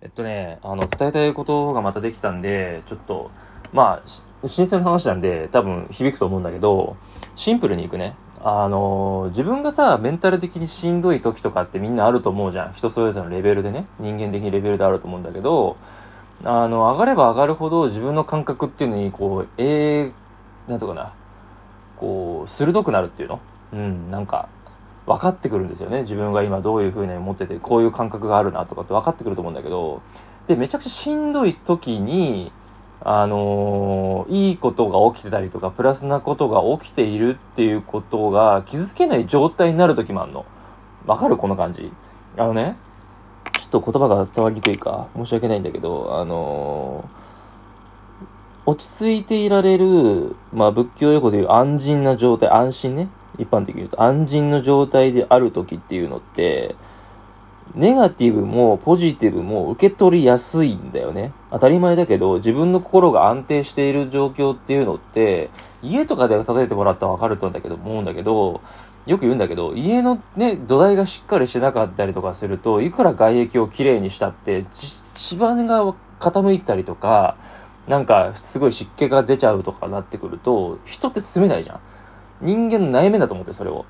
えっとね、あの、伝えたいことがまたできたんで、ちょっと、まあ、新鮮な話なんで、多分響くと思うんだけど、シンプルにいくね。あの、自分がさ、メンタル的にしんどい時とかってみんなあると思うじゃん。人それぞれのレベルでね。人間的にレベルであると思うんだけど、あの、上がれば上がるほど自分の感覚っていうのに、こう、えー、なんとかな、こう、鋭くなるっていうの？うん、なんか、分かってくるんですよね。自分が今どういう風に思ってて、こういう感覚があるなとかって分かってくると思うんだけど、で、めちゃくちゃしんどい時に、あのー、いいことが起きてたりとか、プラスなことが起きているっていうことが傷つけない状態になる時もあるの。わかる？この感じ。あのね、ちょっと言葉が伝わりにくいか、申し訳ないんだけど、あのー、落ち着いていられる、まあ仏教用語でいう安心な状態、安心ね。一般的に言うと、安心の状態である時っていうのって、ネガティブもポジティブも受け取りやすいんだよね。当たり前だけど、自分の心が安定している状況っていうのって、家とかで例えてもらったらわかると思うんだけど、思うんだけど、よく言うんだけど、家のね、土台がしっかりしてなかったりとかすると、いくら外壁をきれいにしたって、芝が傾いてたりとか、なんかすごい湿気が出ちゃうとかなってくると、人って住めないじゃん。人間の内面だと思って、それを。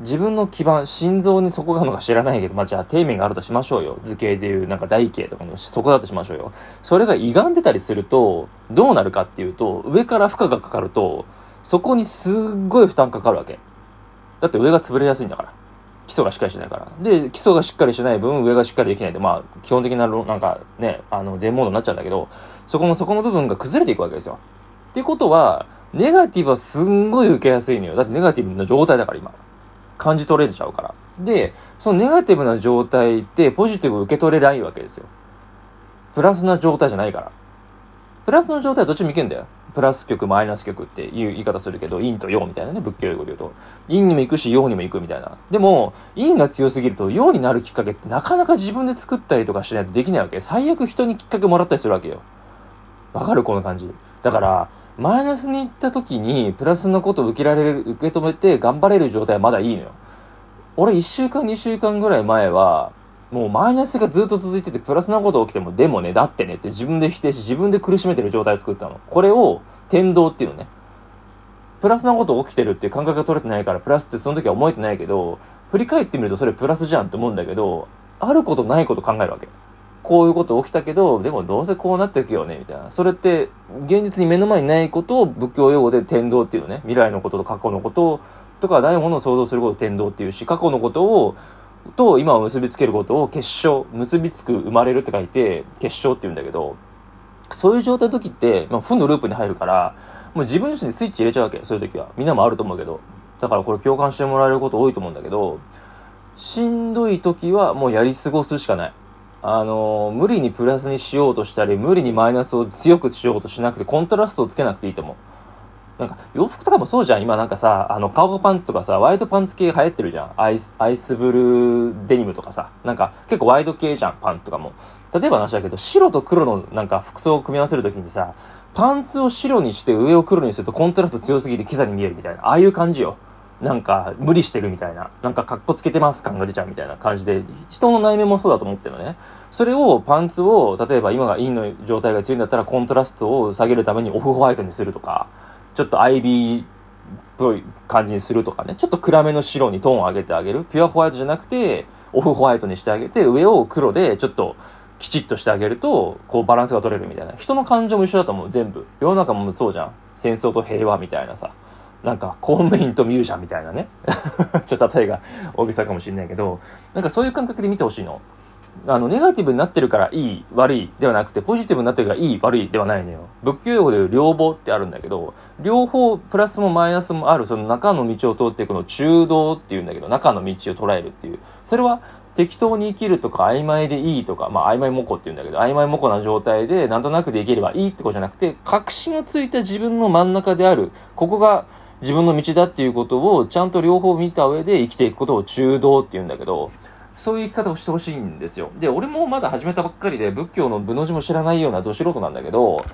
自分の基盤、心臓にそこがあるのか知らないけど、まあ、じゃあ底面があるとしましょうよ。図形でいうなんか台形とかのそこだとしましょうよ。それが歪んでたりすると、どうなるかっていうと、上から負荷がかかると、そこにすっごい負担かかるわけ。だって上が潰れやすいんだから。基礎がしっかりしないから。で、基礎がしっかりしない分、上がしっかりできないで、まあ、基本的な、なんかね、あの、全モードになっちゃうんだけど、そこの、そこの部分が崩れていくわけですよ。ってことは、ネガティブはすんごい受けやすいのよ。だってネガティブな状態だから、今。感じ取れちゃうから。で、そのネガティブな状態ってポジティブ受け取れないわけですよ。プラスな状態じゃないから。プラスの状態はどっちもいけんだよ。プラス極、マイナス極っていう言い方するけど、陰と陽みたいなね、仏教用語で言うと。陰にも行くし、陽にも行くみたいな。でも、陰が強すぎると、陽になるきっかけってなかなか自分で作ったりとかしないとできないわけ。最悪人にきっかけもらったりするわけよ。わかる？この感じ。だから、マイナスに行った時に、プラスのことを受けられる、受け止めて頑張れる状態はまだいいのよ。俺1週間2週間ぐらい前は、もうマイナスがずっと続いてて、プラスなこと起きても、でもね、だってねって自分で否定し、自分で苦しめてる状態を作ったの。これを、天道っていうのね。プラスなこと起きてるっていう感覚が取れてないから、プラスってその時は思えてないけど、振り返ってみるとそれプラスじゃんって思うんだけど、あることないこと考えるわけ。こういうこと起きたけど、でもどうせこうなっていくよね、みたいな。それって、現実に目の前にないことを仏教用語で天道っていうね、未来のことと過去のこととかないものを想像することを天道っていうし、過去のことを、と今を結びつけることを結晶、結びつく生まれるって書いて、結晶って言うんだけど、そういう状態の時って、まあ、負のループに入るから、もう自分自身でスイッチ入れちゃうわけ、そういう時は。みんなもあると思うけど。だからこれ共感してもらえること多いと思うんだけど、しんどい時はもうやり過ごすしかない。あの、無理にプラスにしようとしたり、無理にマイナスを強くしようとしなくて、コントラストをつけなくていいと思う。なんか、洋服とかもそうじゃん。今なんかさ、あの、カゴパンツとかさ、ワイドパンツ系流行ってるじゃん。アイス、アイスブルーデニムとかさ。なんか、結構ワイド系じゃん、パンツとかも。例えば話だけど、白と黒のなんか服装を組み合わせるときにさ、パンツを白にして上を黒にするとコントラスト強すぎてキザに見えるみたいな。ああいう感じよ。なんか、無理してるみたいな。なんか、格好つけてます感が出ちゃうみたいな感じで、人の内面もそうだと思ってるのね。それをパンツを、例えば今がインの状態が強いんだったらコントラストを下げるためにオフホワイトにするとか、ちょっと IB っぽい感じにするとかね、ちょっと暗めの白にトーンを上げてあげる。ピュアホワイトじゃなくて、オフホワイトにしてあげて、上を黒でちょっときちっとしてあげると、こうバランスが取れるみたいな。人の感情も一緒だと思う、全部。世の中もそうじゃん。戦争と平和みたいなさ。なんか、公務員とミュージシャンみたいなね。ちょっと例えが大げさかもしれないけど、なんかそういう感覚で見てほしいの。あの、ネガティブになってるからいい、悪いではなくて、ポジティブになってるからいい、悪いではないのよ。仏教用語でいう両方ってあるんだけど、両方プラスもマイナスもある、その中の道を通っていくの中道っていうんだけど、中の道を捉えるっていう。それは適当に生きるとか曖昧でいいとか、まあ曖昧模倣って言うんだけど、曖昧模倣な状態でなんとなくできればいいってことじゃなくて、確信をついた自分の真ん中である、ここが自分の道だっていうことをちゃんと両方見た上で生きていくことを中道って言うんだけど、そういう生き方をしてほしいんですよ。で、俺もまだ始めたばっかりで仏教の部の字も知らないようなど素人なんだけど、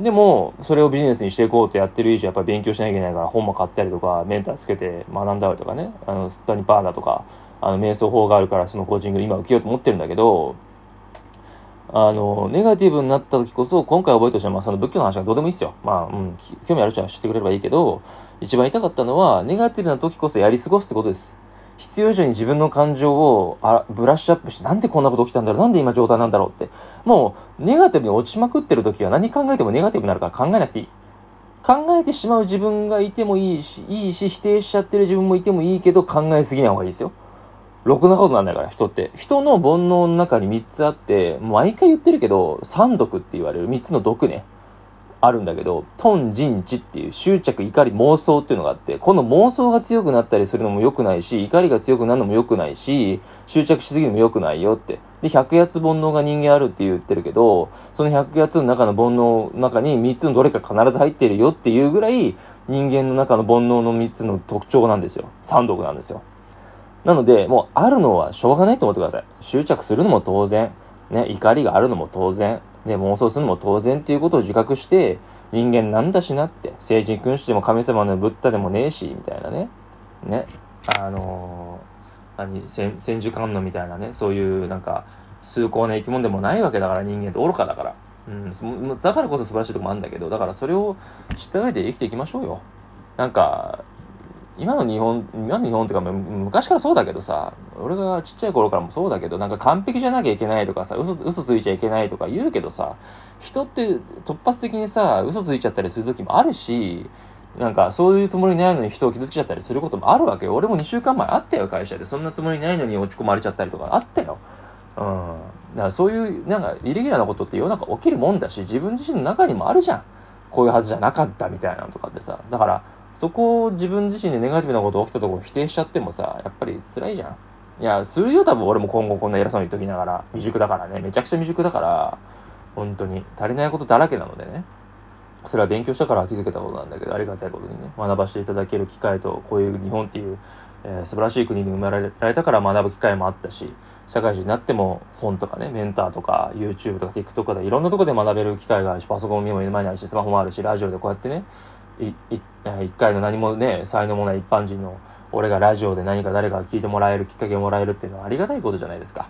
でも、それをビジネスにしていこうとやってる以上、やっぱり勉強しなきゃいけないから本も買ったりとか、メンターつけて学んだりとかね、あの、スッタニパーナとか、あの、瞑想法があるからそのコーチング今受けようと思ってるんだけど、あの、ネガティブになった時こそ、今回覚えてほしいのは、その仏教の話がどうでもいいっすよ。まあ、うん、興味ある人は知ってくれればいいけど、一番言いたかったのは、ネガティブな時こそやり過ごすってことです。必要以上に自分の感情をあブラッシュアップして、なんでこんなこと起きたんだろうなんで今状態なんだろうって。もう、ネガティブに落ちまくってる時は何考えてもネガティブになるから考えなくていい。考えてしまう自分がいてもいいし、いいし、否定しちゃってる自分もいてもいいけど、考えすぎない方がいいですよ。ろくなことなんだから、人って。人の煩悩の中に3つあって、毎回言ってるけど、三毒って言われる3つの毒ね。あるんだけど、トン、ジン、チっていう執着、怒り、妄想っていうのがあって、この妄想が強くなったりするのも良くないし、怒りが強くなるのも良くないし、執着しすぎるのも良くないよって。で、百八煩悩が人間あるって言ってるけど、その百八の中の煩悩の中に3つのどれか必ず入ってるよっていうぐらい、人間の中の煩悩の3つの特徴なんですよ。三毒なんですよ。なので、もうあるのはしょうがないと思ってください。執着するのも当然。ね、怒りがあるのも当然。で、妄想するのも当然っていうことを自覚して、人間なんだしなって、聖人君主でも神様のブッダでもねえし、みたいなね。ね。あのー、何、千千手観音みたいなね、そういうなんか、崇高な生き物でもないわけだから人間って愚かだから。うん、だからこそ素晴らしいとこもあるんだけど、だからそれを知った上で生きていきましょうよ。なんか、今の日本、今の日本っていうか、昔からそうだけどさ、俺がちっちゃい頃からもそうだけど、なんか完璧じゃなきゃいけないとかさ、嘘、嘘ついちゃいけないとか言うけどさ、人って突発的にさ、嘘ついちゃったりする時もあるし、なんかそういうつもりないのに人を傷つけちゃったりすることもあるわけよ。俺も2週間前あったよ、会社で。そんなつもりないのに落ち込まれちゃったりとかあったよ。うん。だからそういう、なんか、イレギュラーなことって世の中起きるもんだし、自分自身の中にもあるじゃん。こういうはずじゃなかったみたいなのとかってさ。だから、そこを自分自身でネガティブなこと起きたところ否定しちゃってもさ、やっぱり辛いじゃん。いや、するよ、多分俺も今後こんな偉そうに言っときながら、未熟だからね、めちゃくちゃ未熟だから、本当に足りないことだらけなのでね。それは勉強したから気づけたことなんだけど、ありがたいことにね、学ばせていただける機会と、こういう日本っていう、えー、素晴らしい国に生まれられたから学ぶ機会もあったし、社会人になっても本とかね、メンターとか YouTube とか TikTok とかいろんなとこで学べる機会があるし、パソコンも目の前にあるし、スマホもあるし、ラジオでこうやってね、一回の何もね、才能もない一般人の俺がラジオで何か誰かが聞いてもらえるきっかけをもらえるっていうのはありがたいことじゃないですか。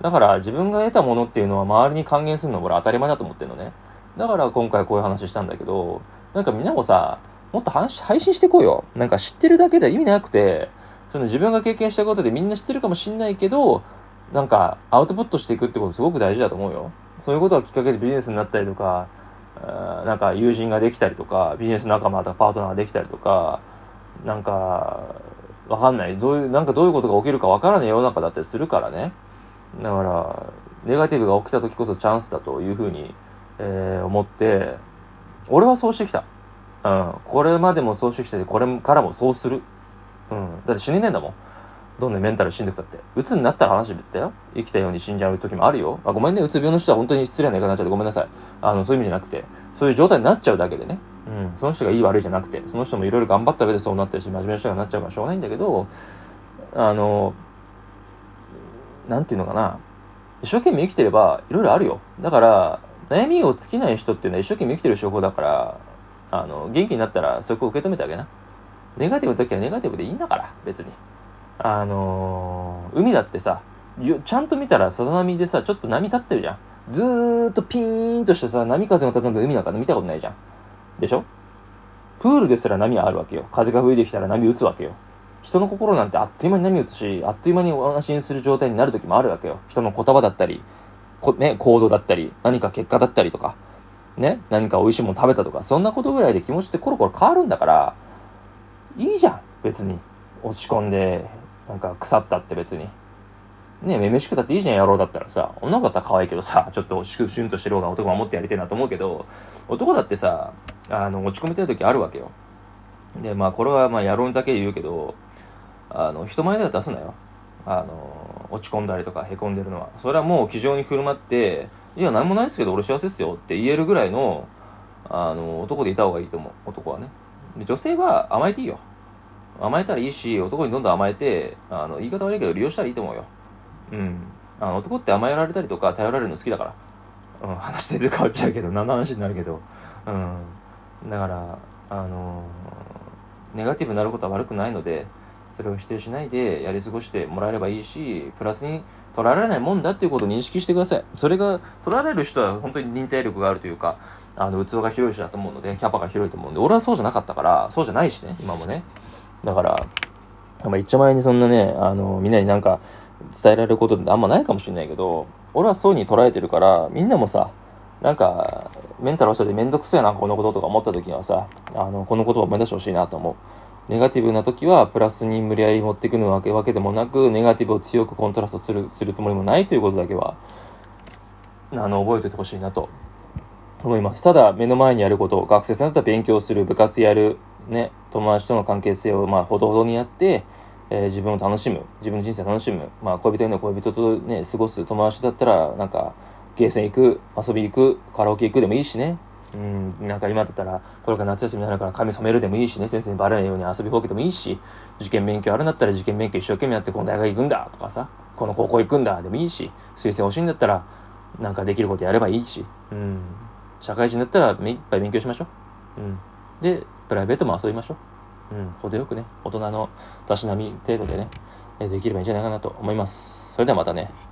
だから自分が得たものっていうのは周りに還元するのは俺当たり前だと思ってるのね。だから今回こういう話したんだけど、なんかみんなもさ、もっと話配信していこうよ。なんか知ってるだけでは意味なくて、その自分が経験したことでみんな知ってるかもしんないけど、なんかアウトプットしていくってことすごく大事だと思うよ。そういうことがきっかけでビジネスになったりとか、なんか友人ができたりとか、ビジネス仲間とかパートナーができたりとか、なんか、わかんない。どういう、なんかどういうことが起きるかわからない世の中だったりするからね。だから、ネガティブが起きた時こそチャンスだというふうに、えー、思って、俺はそうしてきた。うん。これまでもそうしてきて、これからもそうする。うん。だって死ねねえんだもん。どんなメンタル死んでくたって。鬱になったら話別だよ。生きたように死んじゃう時もあるよ。あ、ごめんね、うつ病の人は本当に失礼な言い方になっちゃってごめんなさい。あの、そういう意味じゃなくて、そういう状態になっちゃうだけでね。うん。その人がいい悪いじゃなくて、その人もいろいろ頑張った上でそうなってるし、真面目な人がなっちゃうからしょうがないんだけど、あの、なんていうのかな。一生懸命生きてれば、いろいろあるよ。だから、悩みを尽きない人っていうのは一生懸命生きてる証拠だから、あの、元気になったらそこを受け止めてあげな。ネガティブの時はネガティブでいいんだから、別に。あのー、海だってさ、ちゃんと見たらさざ波でさ、ちょっと波立ってるじゃん。ずーっとピーンとしてさ、波風の立た海なんか見たことないじゃん。でしょ？プールですら波はあるわけよ。風が吹いてきたら波打つわけよ。人の心なんてあっという間に波打つし、あっという間にお話にする状態になる時もあるわけよ。人の言葉だったり、こね、行動だったり、何か結果だったりとか、ね、何か美味しいもの食べたとか、そんなことぐらいで気持ちってコロコロ変わるんだから、いいじゃん、別に。落ち込んで、なんか腐ったって別に。ねめめしくたっていいじゃん、野郎だったらさ。女の子だったら可愛いけどさ、ちょっとシュシュンとしてる方が男守ってやりてえなと思うけど、男だってさ、あの、落ち込みたい時あるわけよ。で、まあ、これはまあ、野郎にだけ言うけど、あの、人前では出すなよ。あの、落ち込んだりとか凹んでるのは。それはもう気丈に振る舞って、いや、なんもないですけど、俺幸せですよって言えるぐらいの、あの、男でいた方がいいと思う。男はね。女性は甘えていいよ。甘えたらいいし、男にどんどん甘えて、あの、言い方悪いけど利用したらいいと思うよ。うん。あの、男って甘えられたりとか頼られるの好きだから。うん、話全然変わっちゃうけど、何の話になるけど。うん。だから、あのネガティブになることは悪くないので、それを否定しないでやり過ごしてもらえればいいし、プラスに取られないもんだっていうことを認識してください。それが取られる人は本当に忍耐力があるというか、あの、器が広い人だと思うので、キャパが広いと思うんで、俺はそうじゃなかったから、そうじゃないしね、今もね。だから、まあ、一丁前にそんなね、あの、みんなになんか伝えられることってあんまないかもしれないけど、俺はそうに捉えてるから、みんなもさ、なんか、メンタル落ちてめんどくせえな、このこととか思った時にはさ、あの、この言葉を思い出してほしいなと思う。ネガティブな時は、プラスに無理やり持ってくるわけわけでもなく、ネガティブを強くコントラストする、するつもりもないということだけは、あの、覚えておいてほしいなと思います。ただ、目の前にやること、学生さんだったら勉強する、部活やる、ね、友達との関係性を、まあ、ほどほどにやって、えー、自分を楽しむ、自分の人生を楽しむ、まあ、恋人への恋人とね、過ごす友達だったら、なんか、ゲーセン行く、遊び行く、カラオケ行くでもいいしね。うん、なんか今だったら、これから夏休みになるから髪染めるでもいいしね、先生にバレないように遊びほうけてもいいし、受験勉強あるんだったら受験勉強一生懸命やってこの大学行くんだとかさ、この高校行くんだでもいいし、推薦欲しいんだったら、なんかできることやればいいし、うん、社会人だったら目いっぱい勉強しましょう。うん。で、プライベートも遊びましょう。うん、程よくね、大人のたしなみ程度でね、できればいいんじゃないかなと思います。それではまたね。